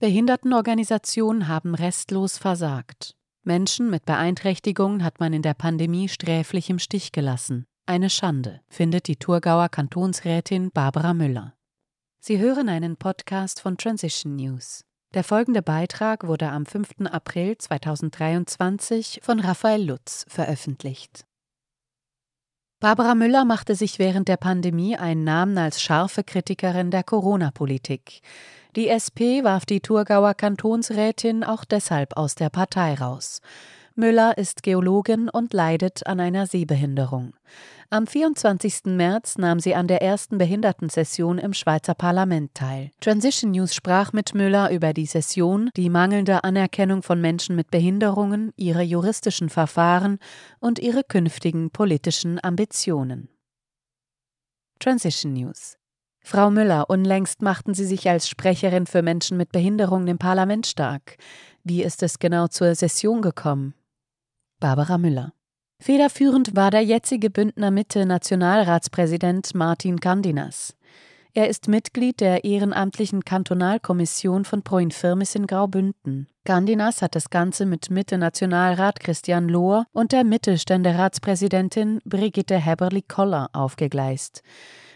Behindertenorganisationen haben restlos versagt. Menschen mit Beeinträchtigungen hat man in der Pandemie sträflich im Stich gelassen. Eine Schande, findet die Thurgauer Kantonsrätin Barbara Müller. Sie hören einen Podcast von Transition News. Der folgende Beitrag wurde am 5. April 2023 von Raphael Lutz veröffentlicht. Barbara Müller machte sich während der Pandemie einen Namen als scharfe Kritikerin der Corona-Politik. Die SP warf die Thurgauer Kantonsrätin auch deshalb aus der Partei raus. Müller ist Geologin und leidet an einer Sehbehinderung. Am 24. März nahm sie an der ersten Behindertensession im Schweizer Parlament teil. Transition News sprach mit Müller über die Session, die mangelnde Anerkennung von Menschen mit Behinderungen, ihre juristischen Verfahren und ihre künftigen politischen Ambitionen. Transition News Frau Müller, unlängst machten Sie sich als Sprecherin für Menschen mit Behinderungen im Parlament stark. Wie ist es genau zur Session gekommen? Barbara Müller. Federführend war der jetzige Bündner Mitte Nationalratspräsident Martin Kandinas. Er ist Mitglied der ehrenamtlichen Kantonalkommission von Proinfirmis in Graubünden. Kandinas hat das Ganze mit Mitte-Nationalrat Christian Lohr und der Mittelständeratspräsidentin Brigitte Heberli-Koller aufgegleist.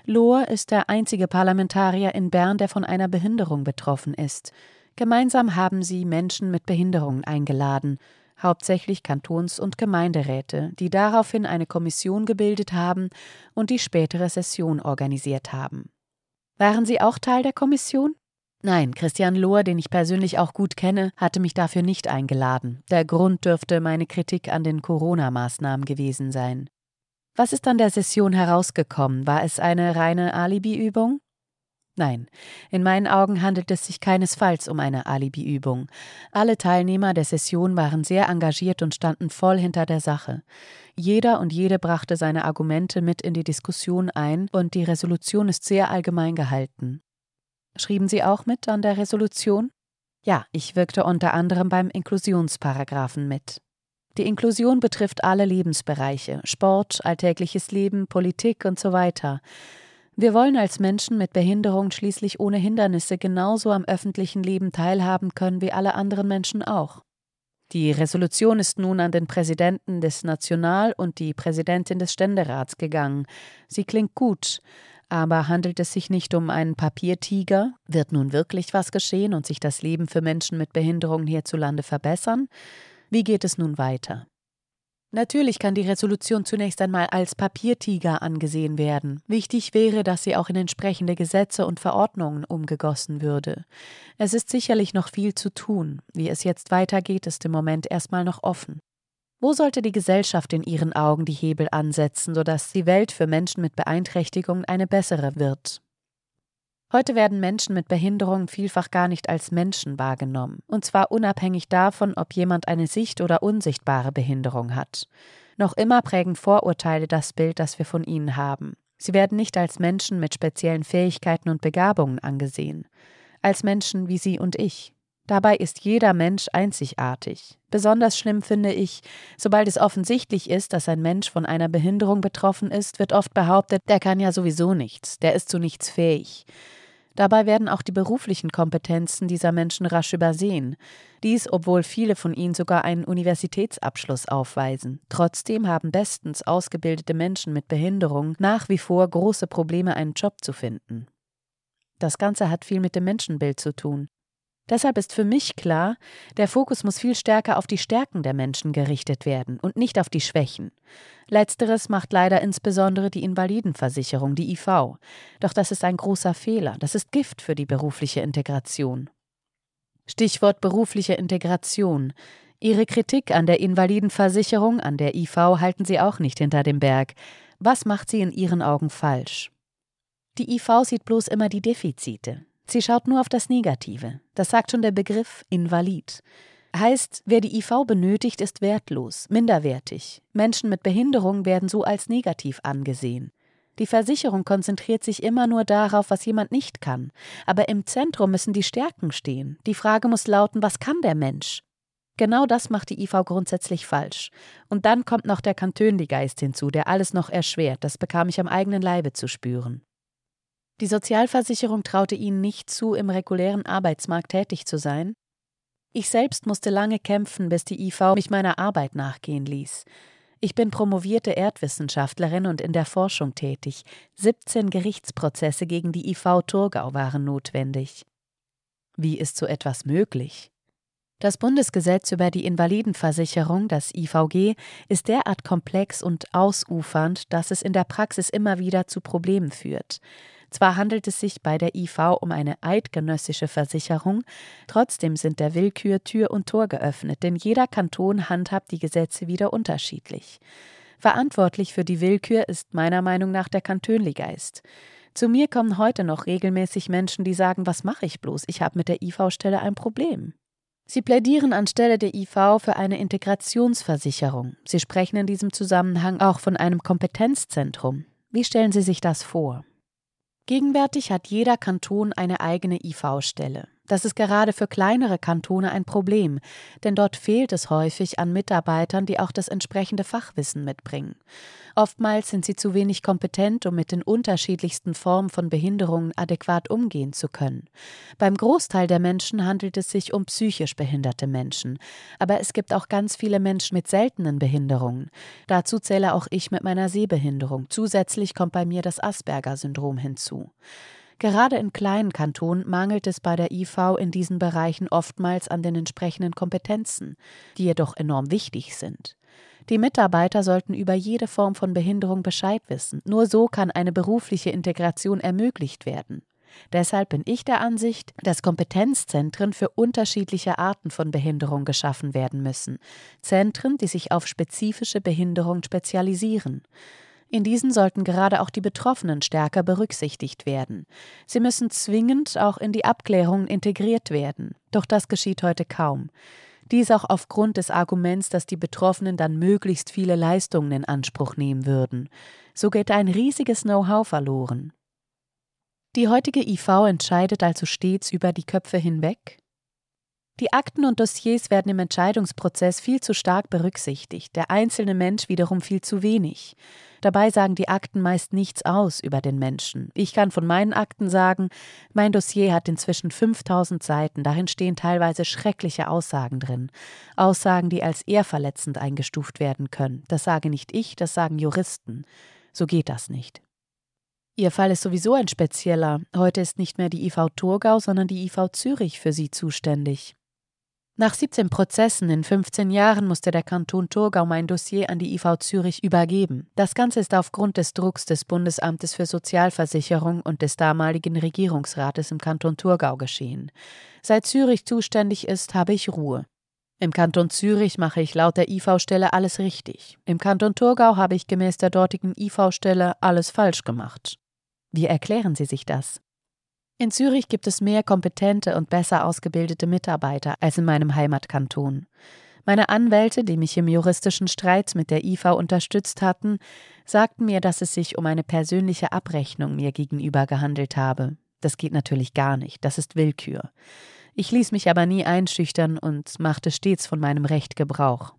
Lohr ist der einzige Parlamentarier in Bern, der von einer Behinderung betroffen ist. Gemeinsam haben sie Menschen mit Behinderungen eingeladen hauptsächlich Kantons- und Gemeinderäte, die daraufhin eine Kommission gebildet haben und die spätere Session organisiert haben. Waren Sie auch Teil der Kommission? Nein, Christian Lohr, den ich persönlich auch gut kenne, hatte mich dafür nicht eingeladen. Der Grund dürfte meine Kritik an den Corona-Maßnahmen gewesen sein. Was ist an der Session herausgekommen? War es eine reine Alibi-Übung? Nein, in meinen Augen handelt es sich keinesfalls um eine Alibi-Übung. Alle Teilnehmer der Session waren sehr engagiert und standen voll hinter der Sache. Jeder und jede brachte seine Argumente mit in die Diskussion ein und die Resolution ist sehr allgemein gehalten. Schrieben Sie auch mit an der Resolution? Ja, ich wirkte unter anderem beim Inklusionsparagraphen mit. Die Inklusion betrifft alle Lebensbereiche Sport, alltägliches Leben, Politik und so weiter. Wir wollen als Menschen mit Behinderung schließlich ohne Hindernisse genauso am öffentlichen Leben teilhaben können wie alle anderen Menschen auch. Die Resolution ist nun an den Präsidenten des National- und die Präsidentin des Ständerats gegangen. Sie klingt gut, aber handelt es sich nicht um einen Papiertiger? Wird nun wirklich was geschehen und sich das Leben für Menschen mit Behinderungen hierzulande verbessern? Wie geht es nun weiter? Natürlich kann die Resolution zunächst einmal als Papiertiger angesehen werden. Wichtig wäre, dass sie auch in entsprechende Gesetze und Verordnungen umgegossen würde. Es ist sicherlich noch viel zu tun. Wie es jetzt weitergeht, ist im Moment erstmal noch offen. Wo sollte die Gesellschaft in ihren Augen die Hebel ansetzen, sodass die Welt für Menschen mit Beeinträchtigungen eine bessere wird? Heute werden Menschen mit Behinderung vielfach gar nicht als Menschen wahrgenommen, und zwar unabhängig davon, ob jemand eine sicht- oder unsichtbare Behinderung hat. Noch immer prägen Vorurteile das Bild, das wir von ihnen haben. Sie werden nicht als Menschen mit speziellen Fähigkeiten und Begabungen angesehen, als Menschen wie Sie und ich. Dabei ist jeder Mensch einzigartig. Besonders schlimm finde ich, sobald es offensichtlich ist, dass ein Mensch von einer Behinderung betroffen ist, wird oft behauptet, der kann ja sowieso nichts, der ist zu nichts fähig. Dabei werden auch die beruflichen Kompetenzen dieser Menschen rasch übersehen. Dies, obwohl viele von ihnen sogar einen Universitätsabschluss aufweisen. Trotzdem haben bestens ausgebildete Menschen mit Behinderung nach wie vor große Probleme, einen Job zu finden. Das Ganze hat viel mit dem Menschenbild zu tun. Deshalb ist für mich klar, der Fokus muss viel stärker auf die Stärken der Menschen gerichtet werden und nicht auf die Schwächen. Letzteres macht leider insbesondere die Invalidenversicherung, die IV. Doch das ist ein großer Fehler, das ist Gift für die berufliche Integration. Stichwort berufliche Integration. Ihre Kritik an der Invalidenversicherung, an der IV halten Sie auch nicht hinter dem Berg. Was macht sie in Ihren Augen falsch? Die IV sieht bloß immer die Defizite. Sie schaut nur auf das Negative. Das sagt schon der Begriff Invalid. Heißt, wer die IV benötigt, ist wertlos, minderwertig. Menschen mit Behinderung werden so als negativ angesehen. Die Versicherung konzentriert sich immer nur darauf, was jemand nicht kann. Aber im Zentrum müssen die Stärken stehen. Die Frage muss lauten, was kann der Mensch? Genau das macht die IV grundsätzlich falsch. Und dann kommt noch der Kantönli-Geist hinzu, der alles noch erschwert. Das bekam ich am eigenen Leibe zu spüren. Die Sozialversicherung traute ihnen nicht zu, im regulären Arbeitsmarkt tätig zu sein. Ich selbst musste lange kämpfen, bis die IV mich meiner Arbeit nachgehen ließ. Ich bin promovierte Erdwissenschaftlerin und in der Forschung tätig. 17 Gerichtsprozesse gegen die IV Thurgau waren notwendig. Wie ist so etwas möglich? Das Bundesgesetz über die Invalidenversicherung, das IVG, ist derart komplex und ausufernd, dass es in der Praxis immer wieder zu Problemen führt. Zwar handelt es sich bei der IV um eine eidgenössische Versicherung, trotzdem sind der Willkür Tür und Tor geöffnet, denn jeder Kanton handhabt die Gesetze wieder unterschiedlich. Verantwortlich für die Willkür ist meiner Meinung nach der Kantönligeist. Zu mir kommen heute noch regelmäßig Menschen, die sagen, was mache ich bloß, ich habe mit der IV-Stelle ein Problem. Sie plädieren anstelle der IV für eine Integrationsversicherung. Sie sprechen in diesem Zusammenhang auch von einem Kompetenzzentrum. Wie stellen Sie sich das vor? Gegenwärtig hat jeder Kanton eine eigene IV-Stelle. Das ist gerade für kleinere Kantone ein Problem, denn dort fehlt es häufig an Mitarbeitern, die auch das entsprechende Fachwissen mitbringen. Oftmals sind sie zu wenig kompetent, um mit den unterschiedlichsten Formen von Behinderungen adäquat umgehen zu können. Beim Großteil der Menschen handelt es sich um psychisch behinderte Menschen, aber es gibt auch ganz viele Menschen mit seltenen Behinderungen. Dazu zähle auch ich mit meiner Sehbehinderung. Zusätzlich kommt bei mir das Asperger-Syndrom hinzu. Gerade in kleinen Kantonen mangelt es bei der IV in diesen Bereichen oftmals an den entsprechenden Kompetenzen, die jedoch enorm wichtig sind. Die Mitarbeiter sollten über jede Form von Behinderung Bescheid wissen. Nur so kann eine berufliche Integration ermöglicht werden. Deshalb bin ich der Ansicht, dass Kompetenzzentren für unterschiedliche Arten von Behinderung geschaffen werden müssen. Zentren, die sich auf spezifische Behinderung spezialisieren. In diesen sollten gerade auch die Betroffenen stärker berücksichtigt werden. Sie müssen zwingend auch in die Abklärungen integriert werden. Doch das geschieht heute kaum. Dies auch aufgrund des Arguments, dass die Betroffenen dann möglichst viele Leistungen in Anspruch nehmen würden. So geht ein riesiges Know-how verloren. Die heutige IV entscheidet also stets über die Köpfe hinweg, die Akten und Dossiers werden im Entscheidungsprozess viel zu stark berücksichtigt, der einzelne Mensch wiederum viel zu wenig. Dabei sagen die Akten meist nichts aus über den Menschen. Ich kann von meinen Akten sagen, mein Dossier hat inzwischen 5000 Seiten, darin stehen teilweise schreckliche Aussagen drin. Aussagen, die als ehrverletzend eingestuft werden können. Das sage nicht ich, das sagen Juristen. So geht das nicht. Ihr Fall ist sowieso ein spezieller. Heute ist nicht mehr die IV Thurgau, sondern die IV Zürich für Sie zuständig. Nach 17 Prozessen in 15 Jahren musste der Kanton Thurgau mein Dossier an die IV Zürich übergeben. Das Ganze ist aufgrund des Drucks des Bundesamtes für Sozialversicherung und des damaligen Regierungsrates im Kanton Thurgau geschehen. Seit Zürich zuständig ist, habe ich Ruhe. Im Kanton Zürich mache ich laut der IV-Stelle alles richtig. Im Kanton Thurgau habe ich gemäß der dortigen IV-Stelle alles falsch gemacht. Wie erklären Sie sich das? In Zürich gibt es mehr kompetente und besser ausgebildete Mitarbeiter als in meinem Heimatkanton. Meine Anwälte, die mich im juristischen Streit mit der IV unterstützt hatten, sagten mir, dass es sich um eine persönliche Abrechnung mir gegenüber gehandelt habe. Das geht natürlich gar nicht, das ist Willkür. Ich ließ mich aber nie einschüchtern und machte stets von meinem Recht Gebrauch.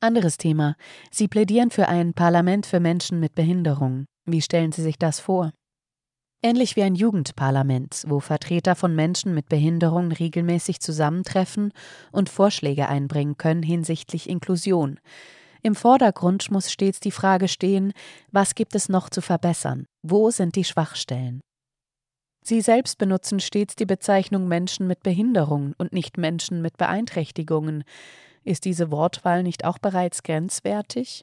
Anderes Thema. Sie plädieren für ein Parlament für Menschen mit Behinderung. Wie stellen Sie sich das vor? Ähnlich wie ein Jugendparlament, wo Vertreter von Menschen mit Behinderung regelmäßig zusammentreffen und Vorschläge einbringen können hinsichtlich Inklusion. Im Vordergrund muss stets die Frage stehen, was gibt es noch zu verbessern? Wo sind die Schwachstellen? Sie selbst benutzen stets die Bezeichnung Menschen mit Behinderung und nicht Menschen mit Beeinträchtigungen. Ist diese Wortwahl nicht auch bereits grenzwertig?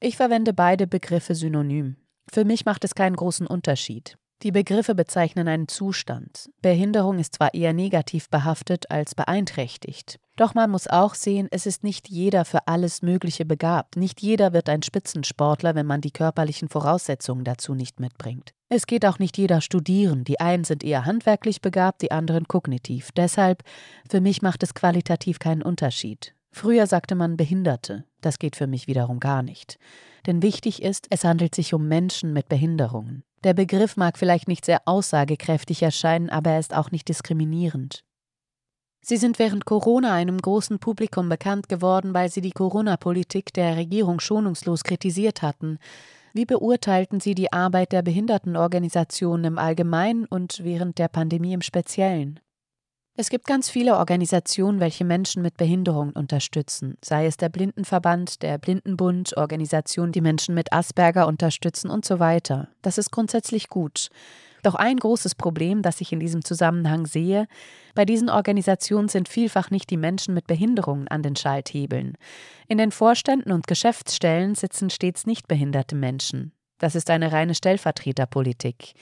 Ich verwende beide Begriffe synonym. Für mich macht es keinen großen Unterschied. Die Begriffe bezeichnen einen Zustand. Behinderung ist zwar eher negativ behaftet als beeinträchtigt. Doch man muss auch sehen, es ist nicht jeder für alles Mögliche begabt. Nicht jeder wird ein Spitzensportler, wenn man die körperlichen Voraussetzungen dazu nicht mitbringt. Es geht auch nicht jeder studieren. Die einen sind eher handwerklich begabt, die anderen kognitiv. Deshalb, für mich macht es qualitativ keinen Unterschied. Früher sagte man Behinderte. Das geht für mich wiederum gar nicht. Denn wichtig ist, es handelt sich um Menschen mit Behinderungen. Der Begriff mag vielleicht nicht sehr aussagekräftig erscheinen, aber er ist auch nicht diskriminierend. Sie sind während Corona einem großen Publikum bekannt geworden, weil sie die Corona-Politik der Regierung schonungslos kritisiert hatten. Wie beurteilten Sie die Arbeit der Behindertenorganisationen im Allgemeinen und während der Pandemie im Speziellen? Es gibt ganz viele Organisationen, welche Menschen mit Behinderungen unterstützen, sei es der Blindenverband, der Blindenbund, Organisationen, die Menschen mit Asperger unterstützen und so weiter. Das ist grundsätzlich gut. Doch ein großes Problem, das ich in diesem Zusammenhang sehe, bei diesen Organisationen sind vielfach nicht die Menschen mit Behinderungen an den Schalthebeln. In den Vorständen und Geschäftsstellen sitzen stets nicht behinderte Menschen. Das ist eine reine Stellvertreterpolitik.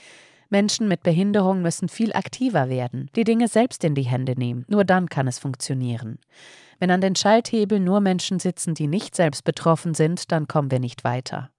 Menschen mit Behinderung müssen viel aktiver werden, die Dinge selbst in die Hände nehmen. Nur dann kann es funktionieren. Wenn an den Schalthebeln nur Menschen sitzen, die nicht selbst betroffen sind, dann kommen wir nicht weiter.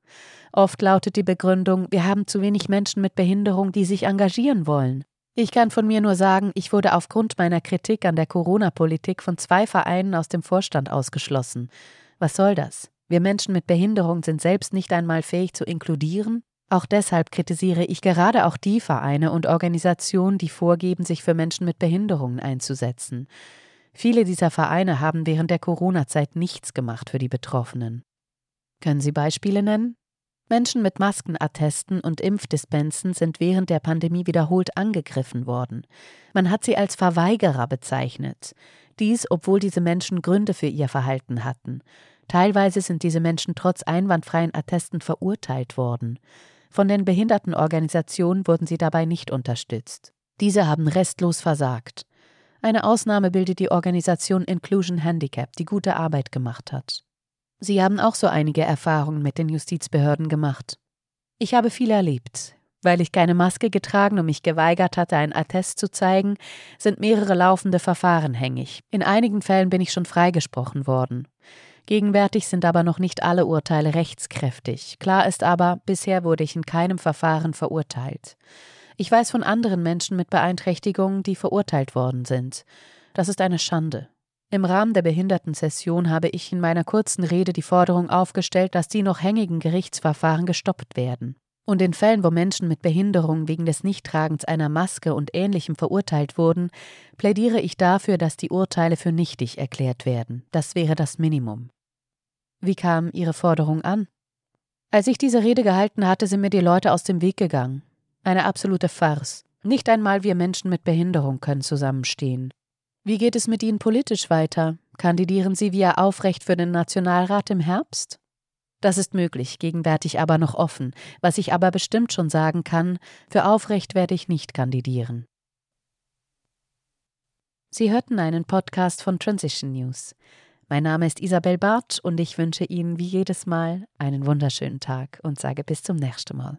Oft lautet die Begründung, wir haben zu wenig Menschen mit Behinderung, die sich engagieren wollen. Ich kann von mir nur sagen, ich wurde aufgrund meiner Kritik an der Corona-Politik von zwei Vereinen aus dem Vorstand ausgeschlossen. Was soll das? Wir Menschen mit Behinderung sind selbst nicht einmal fähig zu inkludieren? Auch deshalb kritisiere ich gerade auch die Vereine und Organisationen, die vorgeben, sich für Menschen mit Behinderungen einzusetzen. Viele dieser Vereine haben während der Corona-Zeit nichts gemacht für die Betroffenen. Können Sie Beispiele nennen? Menschen mit Maskenattesten und Impfdispensen sind während der Pandemie wiederholt angegriffen worden. Man hat sie als Verweigerer bezeichnet. Dies, obwohl diese Menschen Gründe für ihr Verhalten hatten. Teilweise sind diese Menschen trotz einwandfreien Attesten verurteilt worden. Von den Behindertenorganisationen wurden sie dabei nicht unterstützt. Diese haben restlos versagt. Eine Ausnahme bildet die Organisation Inclusion Handicap, die gute Arbeit gemacht hat. Sie haben auch so einige Erfahrungen mit den Justizbehörden gemacht. Ich habe viel erlebt. Weil ich keine Maske getragen und mich geweigert hatte, ein Attest zu zeigen, sind mehrere laufende Verfahren hängig. In einigen Fällen bin ich schon freigesprochen worden. Gegenwärtig sind aber noch nicht alle Urteile rechtskräftig. Klar ist aber, bisher wurde ich in keinem Verfahren verurteilt. Ich weiß von anderen Menschen mit Beeinträchtigungen, die verurteilt worden sind. Das ist eine Schande. Im Rahmen der Behindertensession habe ich in meiner kurzen Rede die Forderung aufgestellt, dass die noch hängigen Gerichtsverfahren gestoppt werden. Und in Fällen, wo Menschen mit Behinderung wegen des Nichttragens einer Maske und Ähnlichem verurteilt wurden, plädiere ich dafür, dass die Urteile für nichtig erklärt werden. Das wäre das Minimum. Wie kam Ihre Forderung an? Als ich diese Rede gehalten hatte, sind mir die Leute aus dem Weg gegangen. Eine absolute Farce. Nicht einmal wir Menschen mit Behinderung können zusammenstehen. Wie geht es mit Ihnen politisch weiter? Kandidieren Sie via Aufrecht für den Nationalrat im Herbst? Das ist möglich, gegenwärtig aber noch offen. Was ich aber bestimmt schon sagen kann, für Aufrecht werde ich nicht kandidieren. Sie hörten einen Podcast von Transition News. Mein Name ist Isabel Barth und ich wünsche Ihnen wie jedes Mal einen wunderschönen Tag und sage bis zum nächsten Mal.